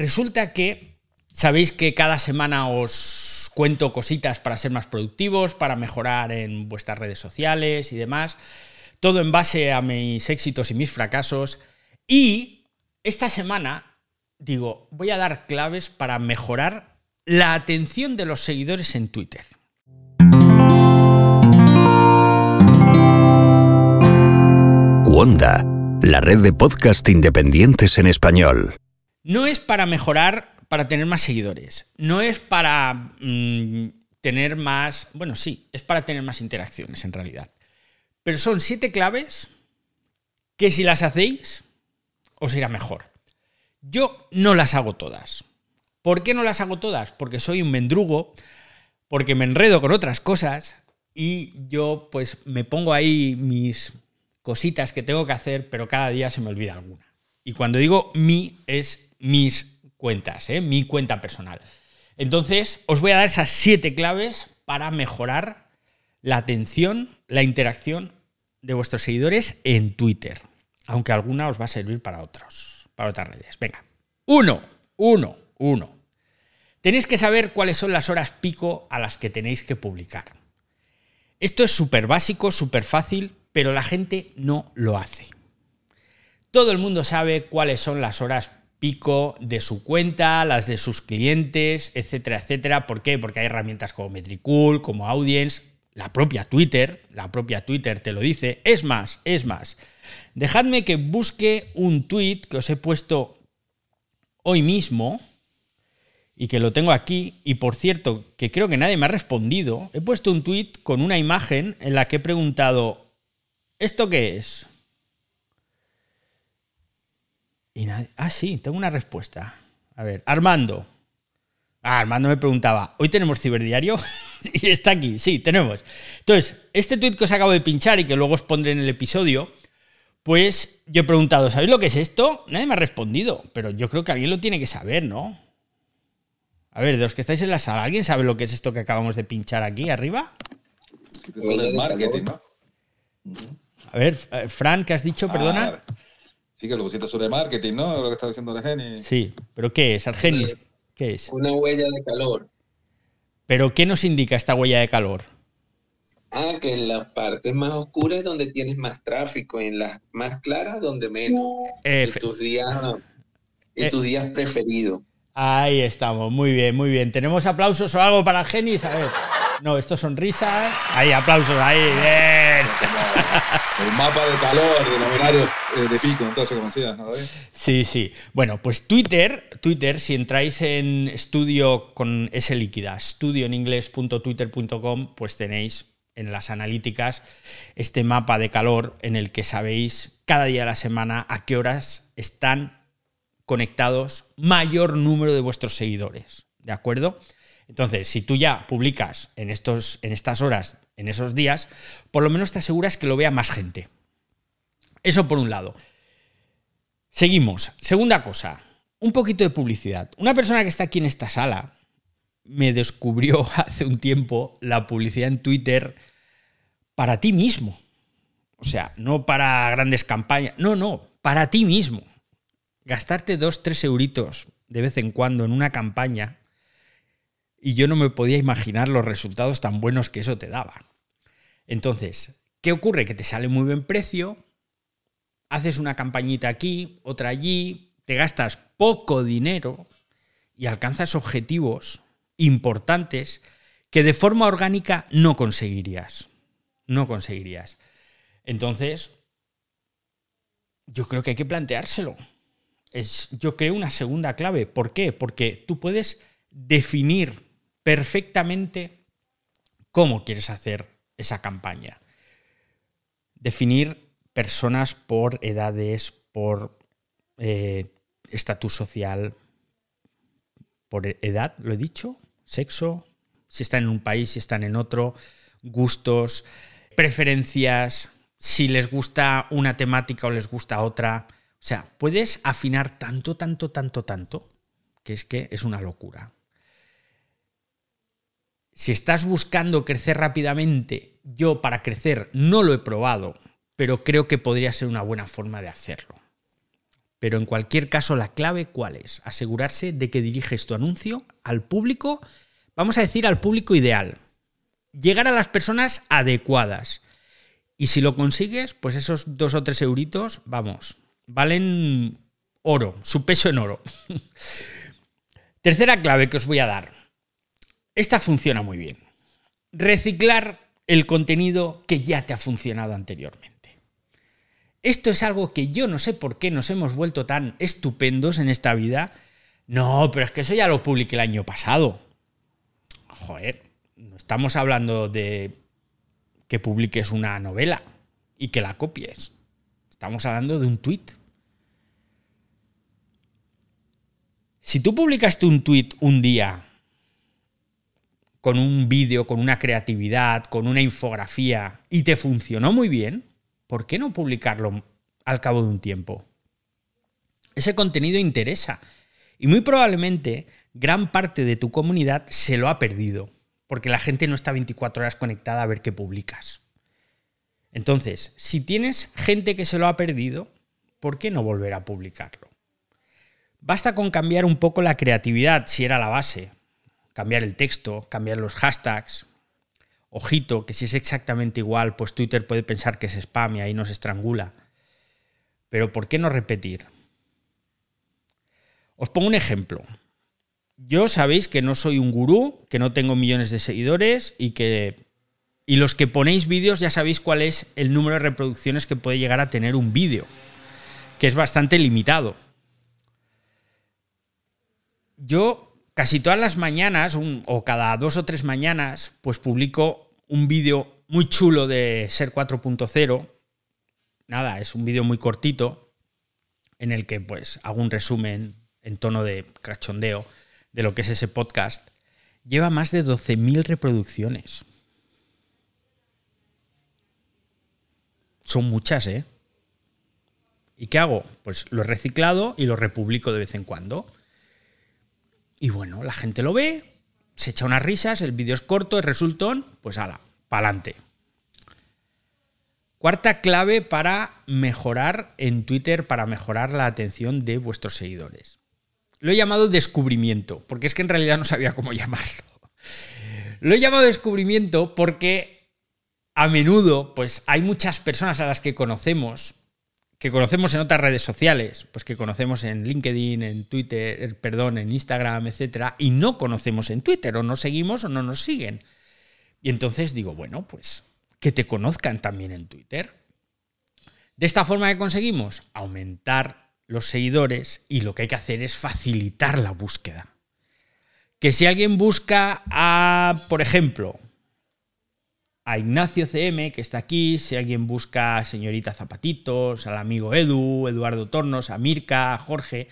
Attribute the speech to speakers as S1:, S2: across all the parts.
S1: resulta que sabéis que cada semana os cuento cositas para ser más productivos, para mejorar en vuestras redes sociales y demás, todo en base a mis éxitos y mis fracasos. Y esta semana, digo, voy a dar claves para mejorar la atención de los seguidores en Twitter.
S2: Wanda, la red de podcast independientes en español.
S1: No es para mejorar, para tener más seguidores. No es para mm, tener más... Bueno, sí, es para tener más interacciones en realidad. Pero son siete claves que si las hacéis, os irá mejor. Yo no las hago todas. ¿Por qué no las hago todas? Porque soy un mendrugo, porque me enredo con otras cosas y yo pues me pongo ahí mis cositas que tengo que hacer, pero cada día se me olvida alguna. Y cuando digo mi, es mis cuentas, ¿eh? mi cuenta personal. Entonces, os voy a dar esas siete claves para mejorar la atención, la interacción de vuestros seguidores en Twitter. Aunque alguna os va a servir para otros, para otras redes. Venga. Uno, uno, uno. Tenéis que saber cuáles son las horas pico a las que tenéis que publicar. Esto es súper básico, súper fácil, pero la gente no lo hace. Todo el mundo sabe cuáles son las horas pico de su cuenta, las de sus clientes, etcétera, etcétera. ¿Por qué? Porque hay herramientas como Metricool, como Audience, la propia Twitter, la propia Twitter te lo dice. Es más, es más. Dejadme que busque un tweet que os he puesto hoy mismo y que lo tengo aquí. Y por cierto, que creo que nadie me ha respondido. He puesto un tweet con una imagen en la que he preguntado, ¿esto qué es? Y ah, sí, tengo una respuesta. A ver, Armando. Ah, Armando me preguntaba, ¿hoy tenemos ciberdiario? y está aquí, sí, tenemos. Entonces, este tweet que os acabo de pinchar y que luego os pondré en el episodio, pues yo he preguntado, ¿sabéis lo que es esto? Nadie me ha respondido, pero yo creo que alguien lo tiene que saber, ¿no? A ver, de los que estáis en la sala, ¿alguien sabe lo que es esto que acabamos de pinchar aquí arriba? A ver, Fran, ¿qué has dicho? Ah, Perdona.
S3: Sí, que lo pusiste sobre marketing, ¿no? Lo que está diciendo Argenis.
S1: Sí, pero ¿qué es? Argenis, ¿qué es?
S4: Una huella de calor.
S1: ¿Pero qué nos indica esta huella de calor?
S4: Ah, que en las partes más oscuras es donde tienes más tráfico, en las más claras donde menos. en tus días, en tus días preferidos.
S1: Ahí estamos, muy bien, muy bien. ¿Tenemos aplausos o algo para Genis? A ver. No, esto son risas. Ahí, aplausos, ahí, bien.
S3: El mapa de calor de los horarios eh, de pico, entonces, como decías, ¿no,
S1: Sí, sí. Bueno, pues Twitter, Twitter, si entráis en estudio con S líquida, estudio en inglés.twitter.com, pues tenéis en las analíticas este mapa de calor en el que sabéis cada día de la semana a qué horas están conectados mayor número de vuestros seguidores. ¿De acuerdo? Entonces, si tú ya publicas en, estos, en estas horas, en esos días, por lo menos te aseguras que lo vea más gente. Eso por un lado. Seguimos. Segunda cosa, un poquito de publicidad. Una persona que está aquí en esta sala me descubrió hace un tiempo la publicidad en Twitter para ti mismo. O sea, no para grandes campañas, no, no, para ti mismo gastarte dos, tres euritos de vez en cuando en una campaña y yo no me podía imaginar los resultados tan buenos que eso te daba. Entonces, ¿qué ocurre? Que te sale muy buen precio, haces una campañita aquí, otra allí, te gastas poco dinero y alcanzas objetivos importantes que de forma orgánica no conseguirías. No conseguirías. Entonces, yo creo que hay que planteárselo es, yo creo, una segunda clave. ¿Por qué? Porque tú puedes definir perfectamente cómo quieres hacer esa campaña. Definir personas por edades, por eh, estatus social, por edad, lo he dicho, sexo, si están en un país, si están en otro, gustos, preferencias, si les gusta una temática o les gusta otra. O sea, puedes afinar tanto, tanto, tanto, tanto, que es que es una locura. Si estás buscando crecer rápidamente, yo para crecer no lo he probado, pero creo que podría ser una buena forma de hacerlo. Pero en cualquier caso, la clave cuál es? Asegurarse de que diriges tu anuncio al público, vamos a decir al público ideal. Llegar a las personas adecuadas. Y si lo consigues, pues esos dos o tres euritos, vamos, valen oro, su peso en oro. Tercera clave que os voy a dar. Esta funciona muy bien. Reciclar el contenido que ya te ha funcionado anteriormente. Esto es algo que yo no sé por qué nos hemos vuelto tan estupendos en esta vida. No, pero es que eso ya lo publiqué el año pasado. Joder, no estamos hablando de que publiques una novela y que la copies. Estamos hablando de un tuit. Si tú publicaste un tuit un día con un vídeo, con una creatividad, con una infografía y te funcionó muy bien, ¿por qué no publicarlo al cabo de un tiempo? Ese contenido interesa y muy probablemente gran parte de tu comunidad se lo ha perdido, porque la gente no está 24 horas conectada a ver qué publicas. Entonces, si tienes gente que se lo ha perdido, ¿por qué no volver a publicarlo? Basta con cambiar un poco la creatividad, si era la base, cambiar el texto, cambiar los hashtags. Ojito, que si es exactamente igual, pues Twitter puede pensar que es spam y ahí nos estrangula. Pero ¿por qué no repetir? Os pongo un ejemplo. Yo sabéis que no soy un gurú, que no tengo millones de seguidores y que y los que ponéis vídeos ya sabéis cuál es el número de reproducciones que puede llegar a tener un vídeo, que es bastante limitado. Yo casi todas las mañanas, o cada dos o tres mañanas, pues publico un vídeo muy chulo de Ser 4.0. Nada, es un vídeo muy cortito en el que pues hago un resumen en tono de cachondeo de lo que es ese podcast. Lleva más de 12.000 reproducciones. Son muchas, ¿eh? ¿Y qué hago? Pues lo he reciclado y lo republico de vez en cuando. Y bueno, la gente lo ve, se echa unas risas, el vídeo es corto, es resultón, pues ala, pa'lante. Cuarta clave para mejorar en Twitter, para mejorar la atención de vuestros seguidores. Lo he llamado descubrimiento, porque es que en realidad no sabía cómo llamarlo. Lo he llamado descubrimiento porque a menudo, pues hay muchas personas a las que conocemos que conocemos en otras redes sociales, pues que conocemos en LinkedIn, en Twitter, er, perdón, en Instagram, etcétera, y no conocemos en Twitter, o no seguimos o no nos siguen. Y entonces digo, bueno, pues que te conozcan también en Twitter. De esta forma que conseguimos aumentar los seguidores y lo que hay que hacer es facilitar la búsqueda. Que si alguien busca a, por ejemplo, a Ignacio CM, que está aquí, si alguien busca a señorita Zapatitos, al amigo Edu, Eduardo Tornos, a Mirka, a Jorge,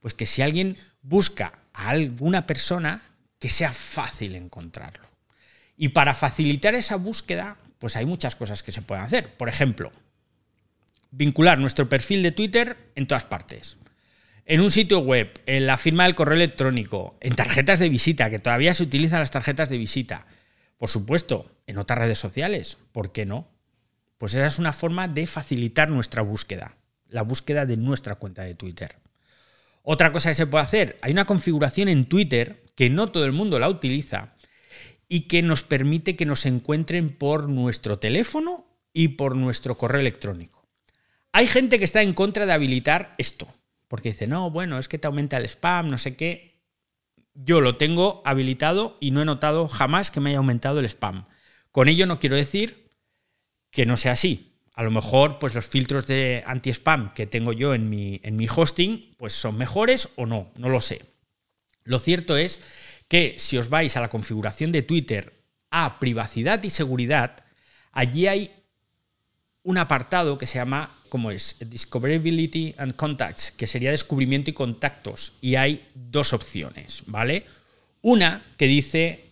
S1: pues que si alguien busca a alguna persona, que sea fácil encontrarlo. Y para facilitar esa búsqueda, pues hay muchas cosas que se pueden hacer. Por ejemplo, vincular nuestro perfil de Twitter en todas partes. En un sitio web, en la firma del correo electrónico, en tarjetas de visita, que todavía se utilizan las tarjetas de visita. Por supuesto, en otras redes sociales. ¿Por qué no? Pues esa es una forma de facilitar nuestra búsqueda, la búsqueda de nuestra cuenta de Twitter. Otra cosa que se puede hacer, hay una configuración en Twitter que no todo el mundo la utiliza y que nos permite que nos encuentren por nuestro teléfono y por nuestro correo electrónico. Hay gente que está en contra de habilitar esto, porque dice, no, bueno, es que te aumenta el spam, no sé qué. Yo lo tengo habilitado y no he notado jamás que me haya aumentado el spam. Con ello no quiero decir que no sea así. A lo mejor, pues los filtros de anti-spam que tengo yo en mi, en mi hosting, pues son mejores o no, no lo sé. Lo cierto es que si os vais a la configuración de Twitter a privacidad y seguridad, allí hay un apartado que se llama, como es? Discoverability and Contacts, que sería descubrimiento y contactos. Y hay dos opciones, ¿vale? Una que dice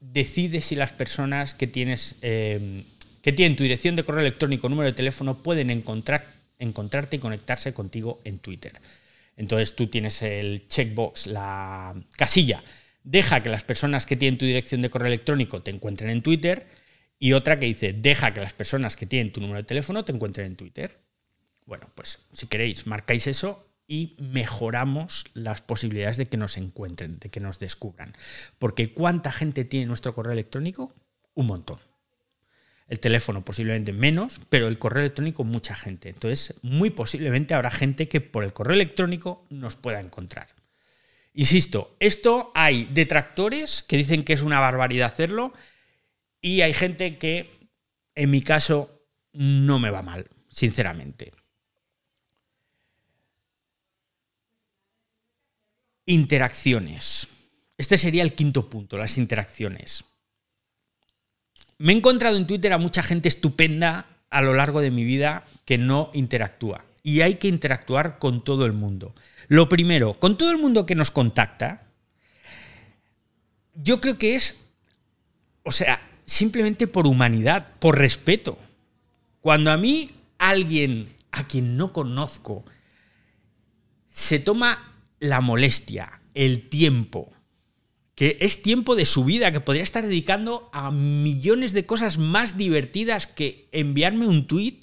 S1: decide si las personas que tienes eh, que tienen tu dirección de correo electrónico, número de teléfono, pueden encontrar, encontrarte y conectarse contigo en Twitter. Entonces tú tienes el checkbox, la casilla, deja que las personas que tienen tu dirección de correo electrónico te encuentren en Twitter y otra que dice, deja que las personas que tienen tu número de teléfono te encuentren en Twitter. Bueno, pues si queréis, marcáis eso y mejoramos las posibilidades de que nos encuentren, de que nos descubran. Porque ¿cuánta gente tiene nuestro correo electrónico? Un montón. El teléfono posiblemente menos, pero el correo electrónico mucha gente. Entonces, muy posiblemente habrá gente que por el correo electrónico nos pueda encontrar. Insisto, esto hay detractores que dicen que es una barbaridad hacerlo y hay gente que, en mi caso, no me va mal, sinceramente. Interacciones. Este sería el quinto punto, las interacciones. Me he encontrado en Twitter a mucha gente estupenda a lo largo de mi vida que no interactúa. Y hay que interactuar con todo el mundo. Lo primero, con todo el mundo que nos contacta, yo creo que es, o sea, simplemente por humanidad, por respeto. Cuando a mí alguien a quien no conozco se toma la molestia, el tiempo, que es tiempo de su vida que podría estar dedicando a millones de cosas más divertidas que enviarme un tweet,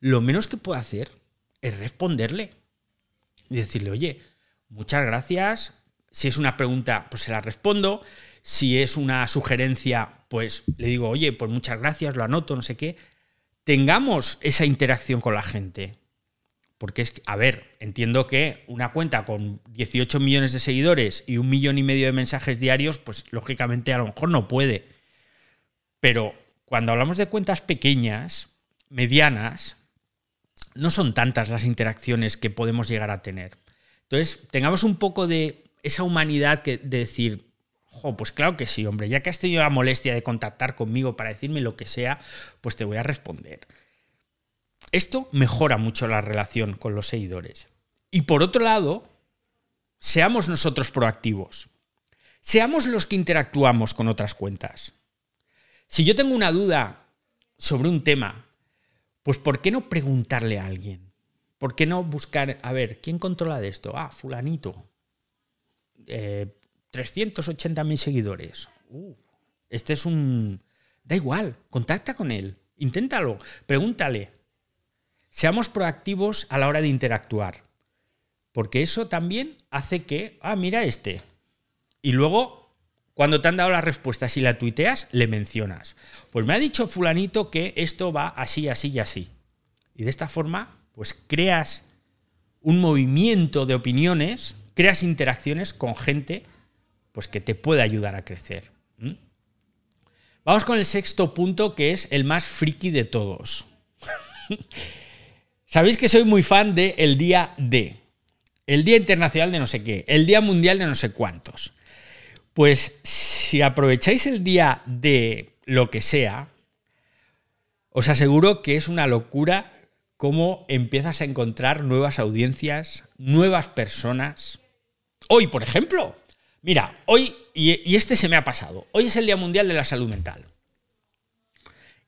S1: lo menos que puedo hacer es responderle y decirle, oye, muchas gracias. Si es una pregunta, pues se la respondo. Si es una sugerencia, pues le digo, oye, pues muchas gracias, lo anoto, no sé qué. Tengamos esa interacción con la gente. Porque es, a ver, entiendo que una cuenta con 18 millones de seguidores y un millón y medio de mensajes diarios, pues lógicamente a lo mejor no puede. Pero cuando hablamos de cuentas pequeñas, medianas, no son tantas las interacciones que podemos llegar a tener. Entonces, tengamos un poco de esa humanidad que, de decir, pues claro que sí, hombre, ya que has tenido la molestia de contactar conmigo para decirme lo que sea, pues te voy a responder. Esto mejora mucho la relación con los seguidores. Y por otro lado, seamos nosotros proactivos. Seamos los que interactuamos con otras cuentas. Si yo tengo una duda sobre un tema, pues ¿por qué no preguntarle a alguien? ¿Por qué no buscar, a ver, ¿quién controla de esto? Ah, fulanito. 380.000 eh, seguidores. Uh, este es un... Da igual, contacta con él, inténtalo, pregúntale. Seamos proactivos a la hora de interactuar, porque eso también hace que, ah, mira este. Y luego, cuando te han dado la respuesta, si la tuiteas, le mencionas. Pues me ha dicho fulanito que esto va así, así y así. Y de esta forma, pues creas un movimiento de opiniones, creas interacciones con gente pues que te puede ayudar a crecer. Vamos con el sexto punto, que es el más friki de todos. Sabéis que soy muy fan de el día D, el Día Internacional de no sé qué, el Día Mundial de no sé cuántos. Pues si aprovecháis el día de lo que sea, os aseguro que es una locura cómo empiezas a encontrar nuevas audiencias, nuevas personas. Hoy, por ejemplo, mira, hoy, y, este se me ha pasado, hoy es el Día Mundial de la Salud Mental.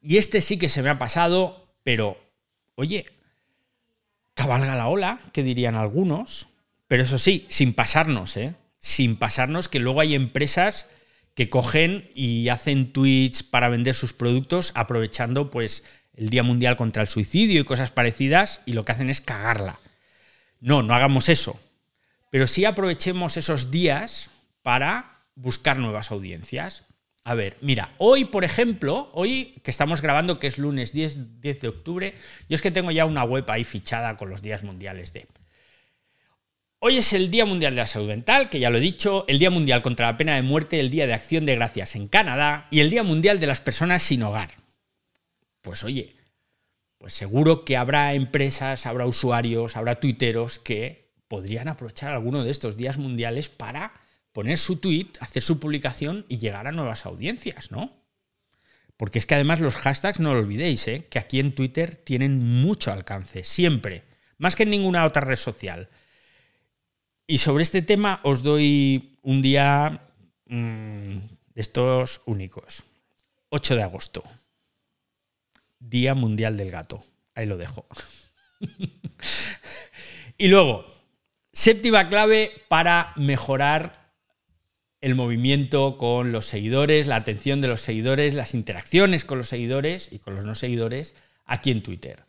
S1: Y este sí que se me ha pasado, pero, oye, cabalga la ola, que dirían algunos, pero eso sí, sin pasarnos, ¿eh? Sin pasarnos que luego hay empresas que cogen y hacen tweets para vender sus productos aprovechando pues el Día Mundial contra el Suicidio y cosas parecidas y lo que hacen es cagarla. No, no hagamos eso. Pero sí aprovechemos esos días para buscar nuevas audiencias. A ver, mira, hoy, por ejemplo, hoy que estamos grabando, que es lunes 10, 10 de octubre, yo es que tengo ya una web ahí fichada con los días mundiales de... Hoy es el Día Mundial de la Salud Mental, que ya lo he dicho, el Día Mundial contra la Pena de Muerte, el Día de Acción de Gracias en Canadá y el Día Mundial de las Personas sin Hogar. Pues oye, pues seguro que habrá empresas, habrá usuarios, habrá tuiteros que podrían aprovechar alguno de estos días mundiales para poner su tweet, hacer su publicación y llegar a nuevas audiencias, ¿no? Porque es que además los hashtags, no lo olvidéis, ¿eh? que aquí en Twitter tienen mucho alcance, siempre, más que en ninguna otra red social. Y sobre este tema os doy un día de estos únicos. 8 de agosto. Día Mundial del Gato. Ahí lo dejo. y luego, séptima clave para mejorar el movimiento con los seguidores, la atención de los seguidores, las interacciones con los seguidores y con los no seguidores aquí en Twitter.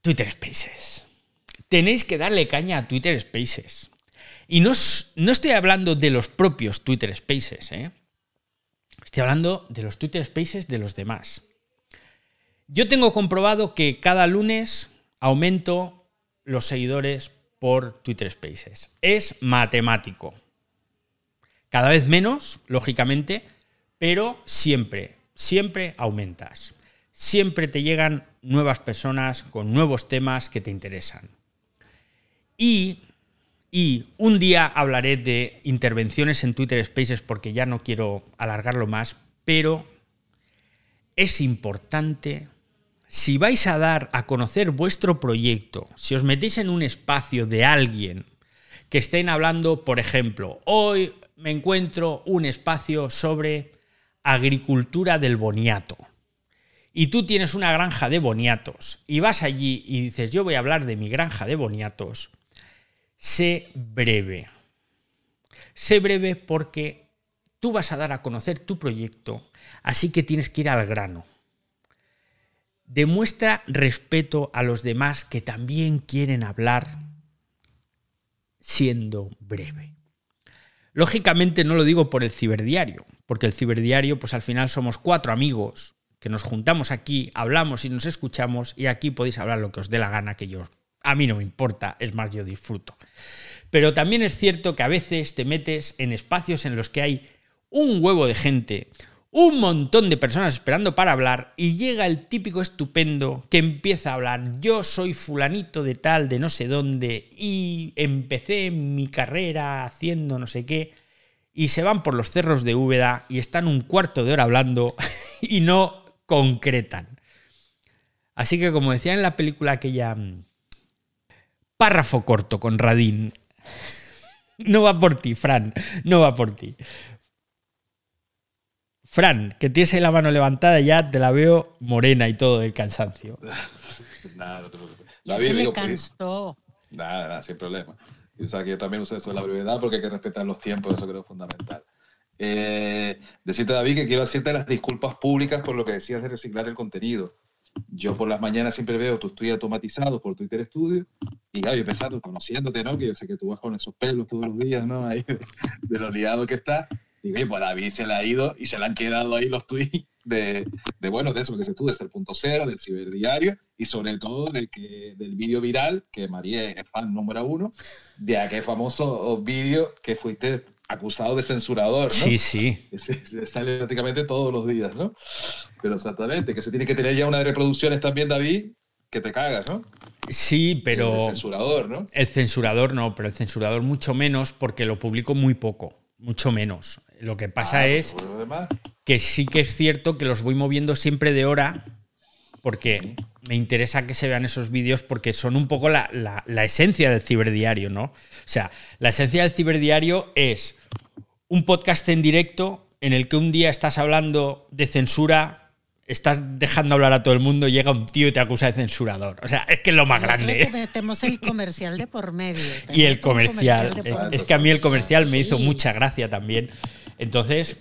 S1: Twitter Spaces. Tenéis que darle caña a Twitter Spaces. Y no, no estoy hablando de los propios Twitter Spaces, ¿eh? Estoy hablando de los Twitter Spaces de los demás. Yo tengo comprobado que cada lunes aumento los seguidores por Twitter Spaces. Es matemático. Cada vez menos, lógicamente, pero siempre, siempre aumentas. Siempre te llegan nuevas personas con nuevos temas que te interesan. Y, y un día hablaré de intervenciones en Twitter Spaces porque ya no quiero alargarlo más, pero es importante, si vais a dar a conocer vuestro proyecto, si os metéis en un espacio de alguien que estén hablando, por ejemplo, hoy me encuentro un espacio sobre agricultura del boniato. Y tú tienes una granja de boniatos y vas allí y dices, yo voy a hablar de mi granja de boniatos, sé breve. Sé breve porque tú vas a dar a conocer tu proyecto, así que tienes que ir al grano. Demuestra respeto a los demás que también quieren hablar siendo breve. Lógicamente no lo digo por el ciberdiario, porque el ciberdiario, pues al final somos cuatro amigos que nos juntamos aquí, hablamos y nos escuchamos, y aquí podéis hablar lo que os dé la gana, que yo, a mí no me importa, es más, yo disfruto. Pero también es cierto que a veces te metes en espacios en los que hay un huevo de gente, un montón de personas esperando para hablar y llega el típico estupendo que empieza a hablar, yo soy fulanito de tal, de no sé dónde, y empecé mi carrera haciendo no sé qué, y se van por los cerros de Úbeda y están un cuarto de hora hablando y no concretan. Así que como decía en la película aquella mm, párrafo corto con Radín, no va por ti, Fran, no va por ti. Fran, que tienes ahí la mano levantada, ya te la veo morena y todo del cansancio.
S3: nada, no te preocupes.
S5: Ya se me cansó.
S3: Nada, nada, sin problema. O sea, que yo también uso eso de la brevedad porque hay que respetar los tiempos, eso creo es fundamental. Eh, decirte, David, que quiero hacerte las disculpas públicas por lo que decías de reciclar el contenido. Yo por las mañanas siempre veo tu estudio automatizado por Twitter Studio y claro, yo pensando, conociéndote, ¿no? Que yo sé que tú vas con esos pelos todos los días, ¿no? Ahí de, de lo liado que está. Y pues David se le ha ido y se le han quedado ahí los tweets de, de bueno, de eso que se tú, desde el punto cero, del ciberdiario y sobre todo del, que, del vídeo viral, que María es fan número uno, de aquel famoso vídeo que fuiste acusado de censurador, ¿no?
S1: Sí, sí.
S3: Se, sale prácticamente todos los días, ¿no? Pero exactamente, que se tiene que tener ya una de reproducciones también, David, que te cagas, ¿no?
S1: Sí, pero...
S3: El censurador, ¿no?
S1: El censurador no, pero el censurador mucho menos porque lo publico muy poco, mucho menos. Lo que pasa
S3: Ah,
S1: es que sí que es cierto que los voy moviendo siempre de hora porque me interesa que se vean esos vídeos porque son un poco la, la- la esencia del ciberdiario, ¿no? O sea, la esencia del ciberdiario es un podcast en directo en el que un día estás hablando de censura, estás dejando hablar a todo el mundo, llega un tío y te acusa de censurador. O sea, es que es lo más
S5: Nosotros
S1: grande.
S5: te metemos el comercial de por medio.
S1: Y el comercial. Es, que a mí el comercial me hizo
S5: Sí.
S1: mucha gracia también. Entonces,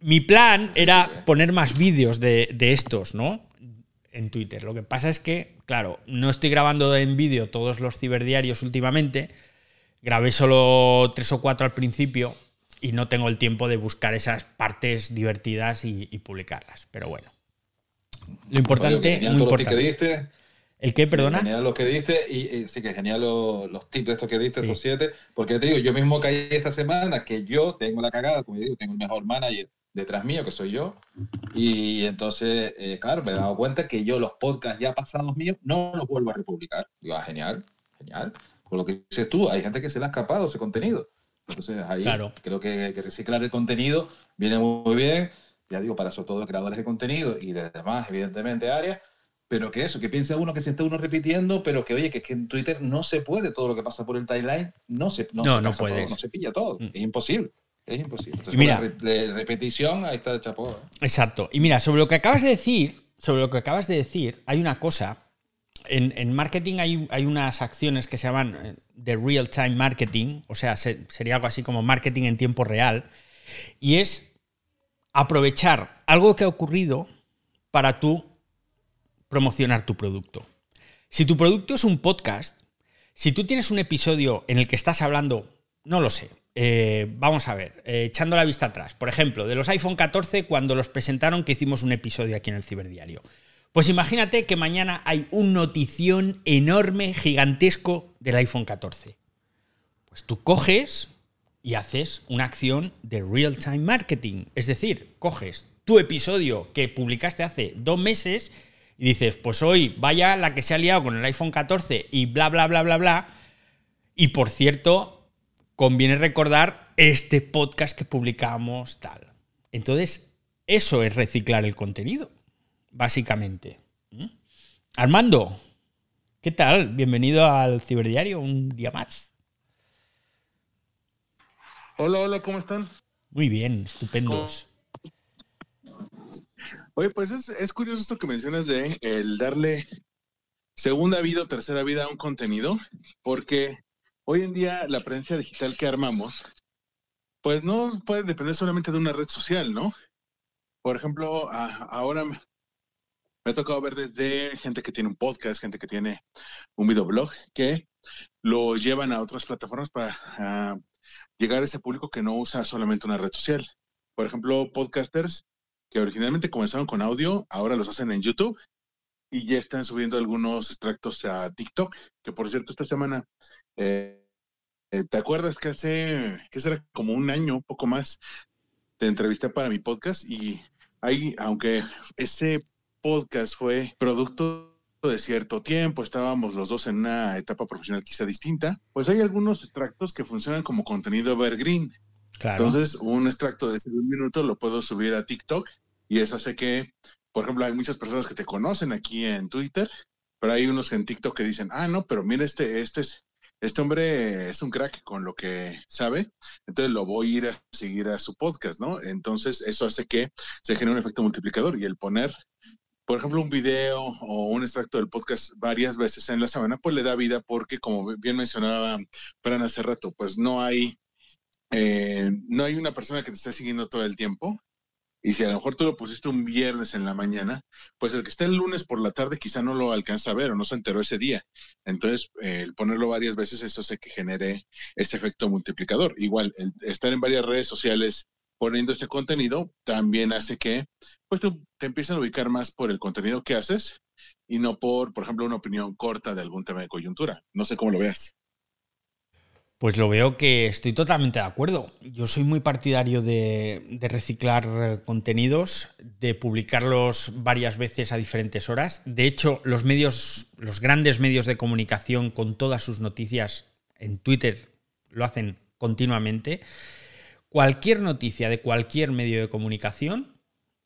S1: mi plan era poner más vídeos de, de estos, ¿no? En Twitter. Lo que pasa es que, claro, no estoy grabando en vídeo todos los ciberdiarios últimamente. Grabé solo tres o cuatro al principio y no tengo el tiempo de buscar esas partes divertidas y, y publicarlas. Pero bueno. Lo importante,
S3: Oye,
S1: muy
S3: lo que
S1: importante.
S3: diste.
S1: ¿El qué, perdona?
S3: Genial lo que diste y, y sí que genial lo- los tips de estos que diste,
S1: Sí.
S3: estos siete, porque te digo, yo mismo caí esta semana que yo tengo la cagada, como digo, tengo el mejor manager detrás mío, que soy yo, y entonces, eh, claro, me he dado cuenta que yo los podcasts ya pasados míos no los vuelvo a republicar. Digo, ah, genial, genial. Por lo que dices tú, hay gente que se le ha escapado ese contenido. Entonces ahí
S1: Claro.
S3: creo que, que reciclar el contenido viene muy bien, ya digo, para sobre todo creadores de contenido y de demás, evidentemente, áreas, pero que eso, que piensa uno que se está uno repitiendo, pero que oye, que, que en Twitter no se puede todo lo que pasa por el timeline, no se, no,
S1: No,
S3: se
S1: no
S3: todo, no se pilla todo,
S1: Mm.
S3: es imposible, es imposible. Entonces,
S1: Y mira-
S3: con la re- la repetición, ahí está el chapó. ¿eh?
S1: Exacto. Y mira, sobre lo que acabas de decir, sobre lo que acabas de decir, hay una cosa. En, en marketing hay, hay unas acciones que se llaman eh, de real time marketing, o sea, se- sería algo así como marketing en tiempo real, y es aprovechar algo que ha ocurrido para tú promocionar tu producto. Si tu producto es un podcast, si tú tienes un episodio en el que estás hablando, no lo sé, eh, vamos a ver, eh, echando la vista atrás, por ejemplo, de los iPhone 14 cuando los presentaron que hicimos un episodio aquí en el Ciberdiario. Pues imagínate que mañana hay un notición enorme, gigantesco del iPhone 14. Pues tú coges y haces una acción de real-time marketing. Es decir, coges tu episodio que publicaste hace dos meses y dices, pues hoy vaya la que se ha liado con el iPhone 14 y bla, bla, bla, bla, bla. Y por cierto, conviene recordar este podcast que publicamos tal. Entonces, eso es reciclar el contenido, básicamente. ¿Mm? Armando, ¿qué tal? Bienvenido al Ciberdiario un día más.
S6: Hola, hola, ¿cómo están?
S1: Muy bien, estupendos.
S6: Oye, pues es, es curioso esto que mencionas de el darle segunda vida o tercera vida a un contenido, porque hoy en día la presencia digital que armamos, pues no puede depender solamente de una red social, ¿no? Por ejemplo, ahora me, ha tocado ver desde gente que tiene un podcast, gente que tiene un videoblog, que lo llevan a otras plataformas para llegar a ese público que no usa solamente una red social. Por ejemplo, podcasters que originalmente comenzaron con audio, ahora los hacen en YouTube y ya están subiendo algunos extractos a TikTok, que por cierto esta semana, eh, eh, ¿te acuerdas que hace, que será como un año, un poco más, te entrevisté para mi podcast y ahí, aunque ese podcast fue producto de cierto tiempo, estábamos los dos en una etapa profesional quizá distinta, pues hay algunos extractos que funcionan como contenido evergreen. Entonces, un extracto de ese un minuto lo puedo subir a TikTok y eso hace que por ejemplo, hay muchas personas que te conocen aquí en Twitter, pero hay unos en TikTok que dicen, ah, no, pero mira, este, este, es, este hombre es un crack con lo que sabe, entonces lo voy a ir a seguir a su podcast, ¿no? Entonces, eso hace que se genere un efecto multiplicador y el poner, por ejemplo, un video o un extracto del podcast varias veces en la semana, pues le da vida porque, como bien mencionaba Fran hace rato, pues no hay, eh, no hay una persona que te esté siguiendo todo el tiempo y si a lo mejor tú lo pusiste un viernes en la mañana, pues el que está el lunes por la tarde quizá no lo alcanza a ver o no se enteró ese día. Entonces, el ponerlo varias veces, eso hace que genere ese efecto multiplicador. Igual, el estar en varias redes sociales poniendo ese contenido también hace que pues tú te empieces a ubicar más por el contenido que haces y no por, por ejemplo, una opinión corta de algún tema de coyuntura. No sé cómo lo veas.
S1: Pues lo veo que estoy totalmente de acuerdo. Yo soy muy partidario de, reciclar eh, contenidos, de publicarlos varias veces a diferentes horas. De hecho, los medios, los grandes medios de comunicación con todas sus noticias en Twitter lo hacen continuamente. Cualquier noticia de cualquier medio de comunicación,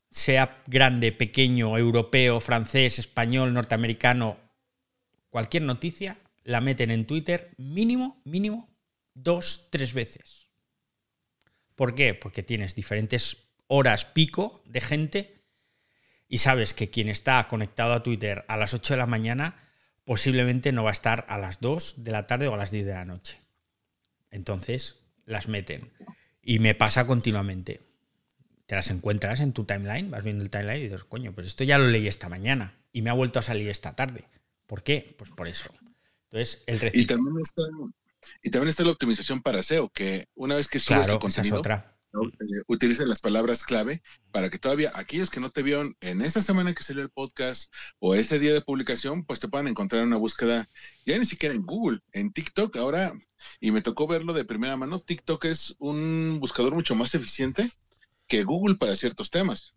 S1: sea grande, pequeño, europeo, francés, español, norteamericano, cualquier noticia la meten en Twitter mínimo, mínimo dos, tres veces. ¿Por qué? Porque tienes diferentes horas pico de gente y sabes que quien está conectado a Twitter a las 8 de la mañana posiblemente no va a estar a las 2 de la tarde o a las 10 de la noche. Entonces las meten. Y me pasa continuamente. Te las encuentras en tu timeline, vas viendo el timeline y dices, coño, pues esto ya lo leí esta mañana y me ha vuelto a salir esta tarde. ¿Por qué? Pues por eso. Entonces, el
S6: reciclo. Y también está, y también está la optimización para SEO, que una vez que subes el contenido, eh, utiliza las palabras clave para que todavía aquellos que no te vieron en esa semana que salió el podcast o ese día de publicación, pues te puedan encontrar una búsqueda ya ni siquiera en Google, en TikTok. Ahora, y me tocó verlo de primera mano, TikTok es un buscador mucho más eficiente que Google para ciertos temas.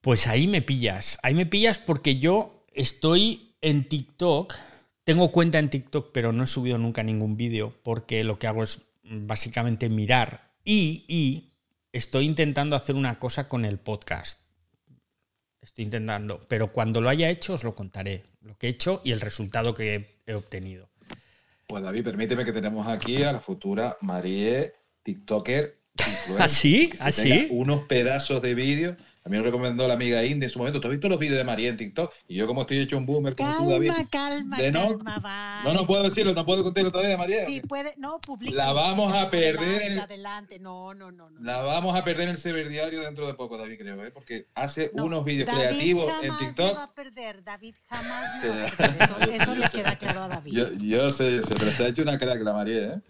S1: Pues ahí me pillas, ahí me pillas porque yo estoy en TikTok tengo cuenta en TikTok, pero no he subido nunca ningún vídeo porque lo que hago es básicamente mirar y, estoy intentando hacer una cosa con el podcast. Estoy intentando, pero cuando lo haya hecho os lo contaré, lo que he hecho y el resultado que he, obtenido.
S3: Pues David, permíteme que tenemos aquí a la futura Marie TikToker.
S1: ¿Así? ¿Así?
S3: Unos pedazos de vídeo A mí me recomendó la amiga Indy en su momento. ¿Tú has visto los vídeos de María en TikTok? Y yo, como estoy hecho un boomer, como
S5: calma,
S3: tú, David.
S5: Calma,
S3: de no,
S5: calma, va.
S3: No, no puedo decirlo, no puedo contarlo todavía, María.
S5: Sí, puede, no, publica.
S3: La vamos a perder.
S5: Adelante,
S3: en-
S5: adelante, no, no, no. no.
S3: La vamos a perder en el ciberdiario dentro de poco, David, creo, ¿eh? Porque hace
S5: No,
S3: unos vídeos creativos en TikTok.
S5: va a perder, David jamás
S3: Sí.
S5: me va a perder. Eso, eso le
S3: sé.
S5: queda claro a David.
S3: Yo, yo sé, sé, pero está hecho una crack la María, ¿eh?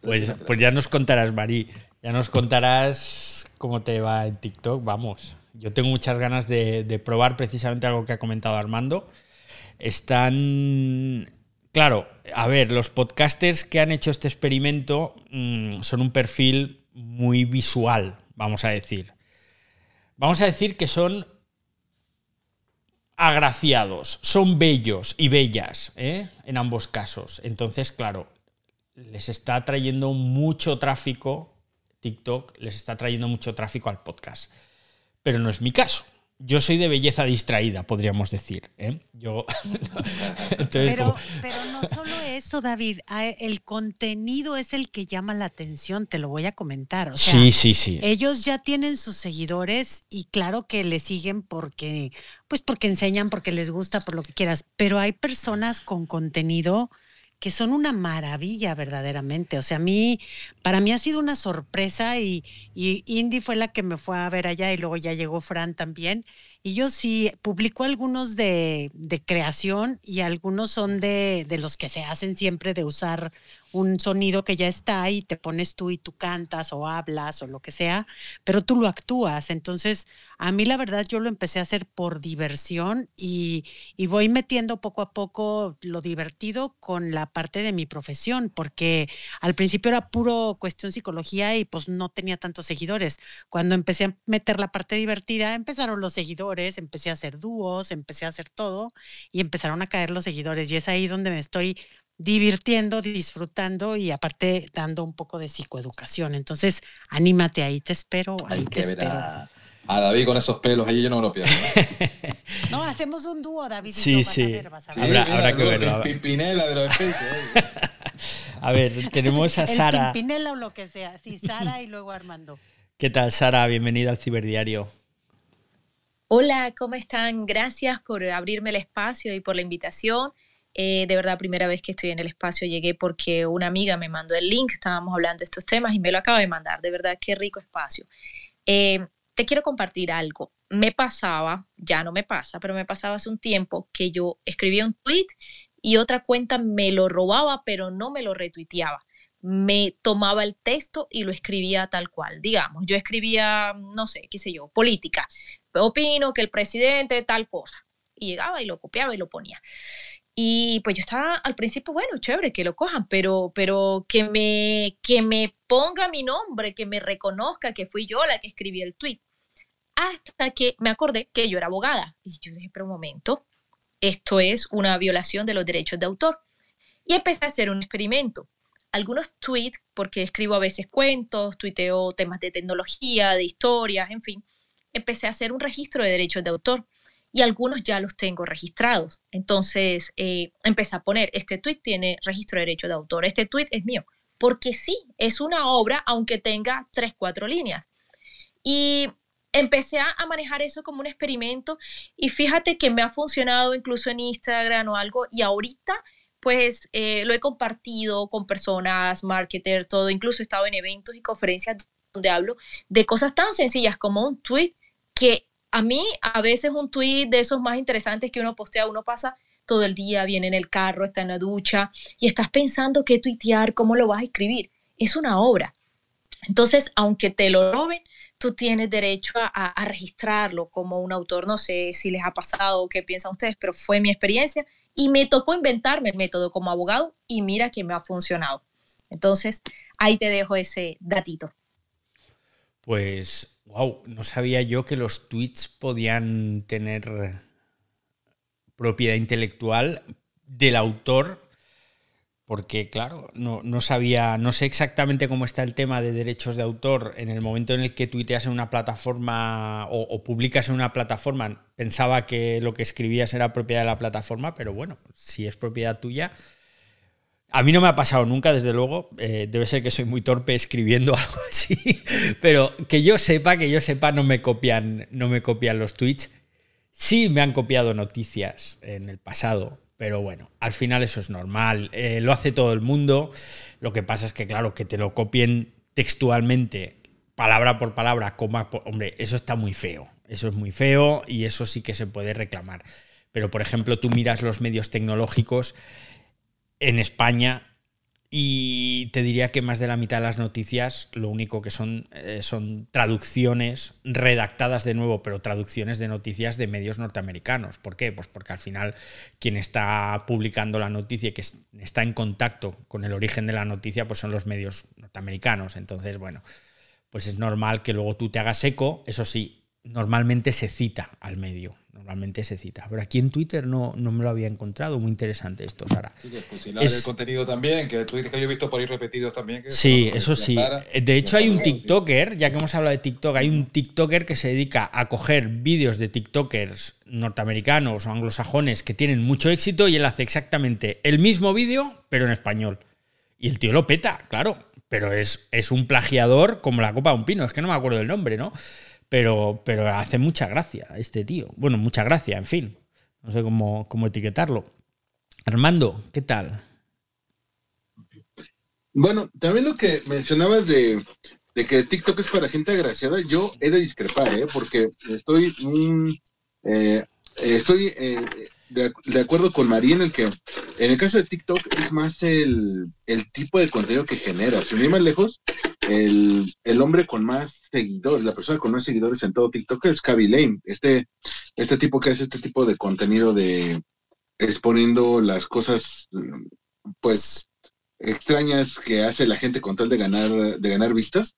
S1: Pues, pues ya nos contarás, Mari. Ya nos contarás cómo te va en TikTok. Vamos. Yo tengo muchas ganas de, probar precisamente algo que ha comentado Armando. Están. Claro, a ver, los podcasters que han hecho este experimento mm, son un perfil muy visual, vamos a decir. Vamos a decir que son agraciados, son bellos y bellas, ¿eh? en ambos casos. Entonces, claro, les está trayendo mucho tráfico, TikTok les está trayendo mucho tráfico al podcast. Pero no es mi caso. Yo soy de belleza distraída, podríamos decir. ¿eh? Yo. Entonces,
S5: Pero,
S1: como-
S5: pero no solo eso, David. El contenido es el que llama la atención, te lo voy a comentar. O sea,
S1: sí, sí, sí.
S5: Ellos ya tienen sus seguidores y claro que les siguen porque, pues porque enseñan, porque les gusta, por lo que quieras. Pero hay personas con contenido que son una maravilla verdaderamente. O sea, a mí, para mí ha sido una sorpresa y, y Indy fue la que me fue a ver allá y luego ya llegó Fran también. Y yo sí publico algunos de, de creación y algunos son de, de los que se hacen siempre de usar un sonido que ya está y te pones tú y tú cantas o hablas o lo que sea, pero tú lo actúas. Entonces, a mí la verdad yo lo empecé a hacer por diversión y, y voy metiendo poco a poco lo divertido con la parte de mi profesión, porque al principio era puro cuestión psicología y pues no tenía tantos seguidores. Cuando empecé a meter la parte divertida, empezaron los seguidores, empecé a hacer dúos, empecé a hacer todo y empezaron a caer los seguidores y es ahí donde me estoy divirtiendo, disfrutando y aparte dando un poco de psicoeducación. Entonces, anímate ahí, te espero, ahí
S3: Hay
S5: te
S3: que ver
S5: espero.
S3: a, a David con esos pelos, ahí yo no me lo pierdo. ¿eh?
S5: No, hacemos un dúo, David.
S1: Sí,
S5: yo, vas a
S1: sí.
S5: ver, vas a
S3: Sí,
S5: ver.
S1: Habrá-
S3: mira,
S1: habrá que
S3: el
S1: verlo.
S3: Pimpinela de los. ¿eh?
S1: A ver, tenemos a
S5: El
S1: Sara.
S5: Pimpinela o lo que sea. Sí, Sara y luego Armando.
S1: ¿Qué tal, Sara? Bienvenida al Ciberdiario.
S7: Hola, ¿cómo están? Gracias por abrirme el espacio y por la invitación. Eh, de verdad, primera vez que estoy en el espacio llegué porque una amiga me mandó el link, estábamos hablando de estos temas y me lo acaba de mandar. De verdad, qué rico espacio. Eh, te quiero compartir algo. Me pasaba, ya no me pasa, pero me pasaba hace un tiempo que yo escribía un tweet y otra cuenta me lo robaba, pero no me lo retuiteaba. Me tomaba el texto y lo escribía tal cual. Digamos, yo escribía, no sé, qué sé yo, política opino que el presidente tal cosa. Y llegaba y lo copiaba y lo ponía. Y pues yo estaba al principio, bueno, chévere, que lo cojan, pero, pero que, me, que me ponga mi nombre, que me reconozca que fui yo la que escribí el tweet. Hasta que me acordé que yo era abogada. Y yo dije, pero un momento, esto es una violación de los derechos de autor. Y empecé a hacer un experimento. Algunos tweets, porque escribo a veces cuentos, tuiteo temas de tecnología, de historias, en fin empecé a hacer un registro de derechos de autor y algunos ya los tengo registrados. Entonces eh, empecé a poner, este tweet tiene registro de derechos de autor, este tweet es mío, porque sí, es una obra aunque tenga tres, cuatro líneas. Y empecé a, manejar eso como un experimento y fíjate que me ha funcionado incluso en Instagram o algo y ahorita pues eh, lo he compartido con personas, marketers, todo, incluso he estado en eventos y conferencias donde hablo de cosas tan sencillas como un tweet que a mí a veces un tweet de esos más interesantes que uno postea, uno pasa todo el día, viene en el carro, está en la ducha y estás pensando qué tuitear, cómo lo vas a escribir. Es una obra. Entonces, aunque te lo roben, tú tienes derecho a, a, registrarlo como un autor. No sé si les ha pasado o qué piensan ustedes, pero fue mi experiencia y me tocó inventarme el método como abogado y mira que me ha funcionado. Entonces, ahí te dejo ese datito.
S1: Pues, wow, no sabía yo que los tweets podían tener propiedad intelectual del autor, porque claro, no, no, sabía, no sé exactamente cómo está el tema de derechos de autor en el momento en el que tuiteas en una plataforma o, publicas en una plataforma. Pensaba que lo que escribías era propiedad de la plataforma, pero bueno, si es propiedad tuya, A mí no me ha pasado nunca, desde luego. Eh, debe ser que soy muy torpe escribiendo algo así. Pero que yo sepa, que yo sepa, no me copian, no me copian los tweets. Sí me han copiado noticias en el pasado, pero bueno, al final eso es normal. Eh, lo hace todo el mundo. Lo que pasa es que, claro, que te lo copien textualmente, palabra por palabra, coma por. Hombre, eso está muy feo. Eso es muy feo y eso sí que se puede reclamar. Pero, por ejemplo, tú miras los medios tecnológicos en España y te diría que más de la mitad de las noticias lo único que son eh, son traducciones redactadas de nuevo, pero traducciones de noticias de medios norteamericanos. ¿Por qué? Pues porque al final quien está publicando la noticia y que está en contacto con el origen de la noticia, pues son los medios norteamericanos. Entonces, bueno, pues es normal que luego tú te hagas eco. Eso sí, normalmente se cita al medio normalmente se cita. Pero aquí en Twitter no, no me lo había encontrado. Muy interesante esto, Sara.
S3: Sí, es, el contenido también, que tweets que yo he visto por ahí repetidos también.
S1: sí, eso sí. de hecho, hay un TikToker, ya que hemos hablado de TikTok, hay un TikToker que se dedica a coger vídeos de TikTokers norteamericanos o anglosajones que tienen mucho éxito y él hace exactamente el mismo vídeo, pero en español. Y el tío lo peta, claro. Pero es, es un plagiador como la copa de un pino. Es que no me acuerdo del nombre, ¿no? Pero, pero hace mucha gracia este tío. Bueno, mucha gracia, en fin. No sé cómo, cómo etiquetarlo. Armando, ¿qué tal?
S6: Bueno, también lo que mencionabas de, que TikTok es para gente agraciada, yo he de discrepar, ¿eh? porque estoy, eh, estoy eh, de, acuerdo con María en el que en el caso de TikTok es más el, tipo de contenido que genera. Si ir más lejos, el, hombre con más seguidores, la persona con más seguidores en todo TikTok es Kaby Lane, este, este tipo que hace este tipo de contenido de exponiendo las cosas pues extrañas que hace la gente con tal de ganar, de ganar vistas.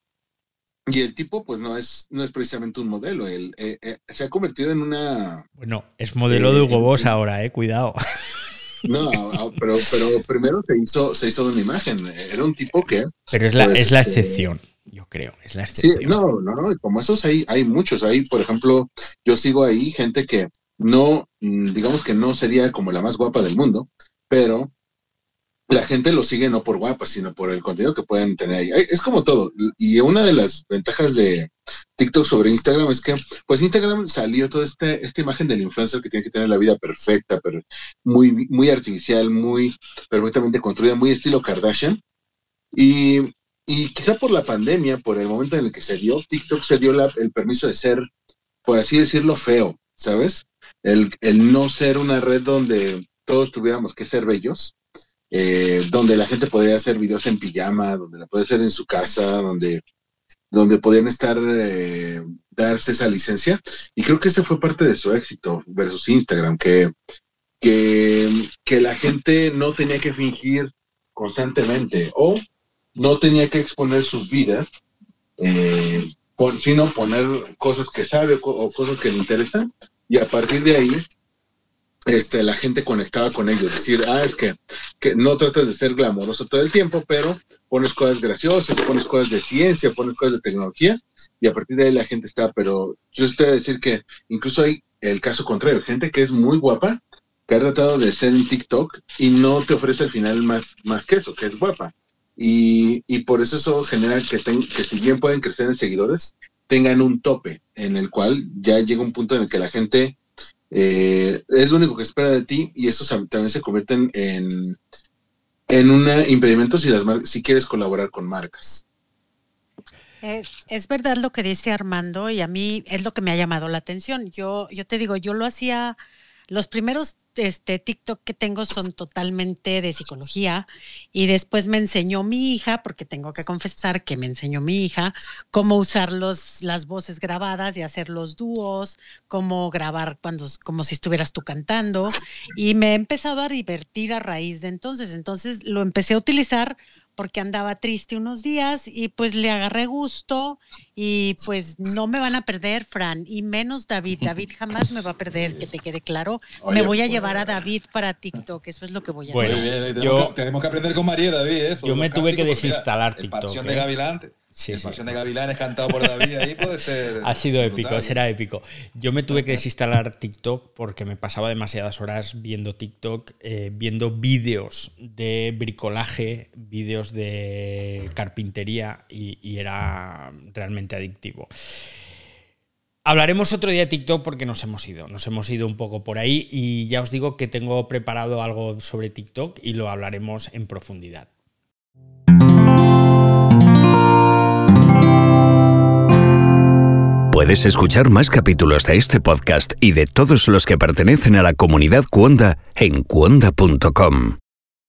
S6: Y el tipo, pues no es, no es precisamente un modelo. Él, eh, eh, se ha convertido en una.
S1: Bueno, es modelo de Hugo Boss ahora, eh, cuidado.
S6: No, pero, pero primero se hizo, se hizo de una imagen. Era un tipo que.
S1: Pero es la, pues, es la excepción, yo creo. Es la excepción.
S6: Sí, no, no, no. Como esos hay, hay muchos. Hay, por ejemplo, yo sigo ahí gente que no, mm, digamos que no sería como la más guapa del mundo, pero la gente lo sigue no por guapa, sino por el contenido que pueden tener ahí. Es como todo. Y una de las ventajas de TikTok sobre Instagram es que, pues Instagram salió toda este, esta imagen del influencer que tiene que tener la vida perfecta, pero muy, muy artificial, muy perfectamente construida, muy estilo Kardashian. Y, y quizá por la pandemia, por el momento en el que se dio, TikTok se dio el permiso de ser, por así decirlo, feo, ¿sabes? El, el no ser una red donde todos tuviéramos que ser bellos eh, donde la gente podría hacer videos en pijama, donde la puede hacer en su casa, donde, donde podían estar, eh, darse esa licencia. Y creo que ese fue parte de su éxito versus Instagram, que, que, que la gente no tenía que fingir constantemente o no tenía que exponer sus vidas, eh, sino poner cosas que sabe o cosas que le interesan. Y a partir de ahí este, la gente conectaba con ellos. Decir, ah, es que, que no tratas de ser glamoroso todo el tiempo, pero pones cosas graciosas, pones cosas de ciencia, pones cosas de tecnología, y a partir de ahí la gente está. Pero yo estoy a decir que incluso hay el caso contrario, gente que es muy guapa, que ha tratado de ser en TikTok y no te ofrece al final más, más que eso, que es guapa. Y, y por eso eso genera que, que si bien pueden crecer en seguidores, tengan un tope en el cual ya llega un punto en el que la gente eh, es lo único que espera de ti y eso también se convierte en, en un impedimento si, las si quieres colaborar con marcas.
S5: es verdad lo que dice Armando y a mí es lo que me ha llamado la atención. Yo, yo te digo, yo lo hacía los primeros este, TikTok que tengo son totalmente de psicología y después me enseñó mi hija, porque tengo que confesar que me enseñó mi hija, cómo usar los, las voces grabadas y hacer los dúos, cómo grabar cuando, como si estuvieras tú cantando y me he empezado a divertir a raíz de entonces. Entonces lo empecé a utilizar porque andaba triste unos días y pues le agarré gusto y pues no me van a perder, Fran, y menos David. David jamás me va a perder, que te quede claro. me voy a pues, llevar a David para TikTok, eso es lo que voy a hacer.
S3: tenemos, que, aprender con María, David. Eso,
S1: yo me tuve que desinstalar TikTok.
S3: de ¿eh? Sí, el Pasión de Gavilanes cantado por David ahí puede ser.
S1: Ha sido épico, será épico. Yo me tuve que desinstalar TikTok porque me pasaba demasiadas horas viendo TikTok, eh, viendo vídeos de bricolaje, vídeos de carpintería y, era realmente adictivo. Hablaremos otro día de TikTok porque nos hemos ido, nos hemos ido un poco por ahí y ya os digo que tengo preparado algo sobre TikTok y lo hablaremos en profundidad.
S2: Puedes escuchar más capítulos de este podcast y de todos los que pertenecen a la comunidad Cuonda en cuonda.com.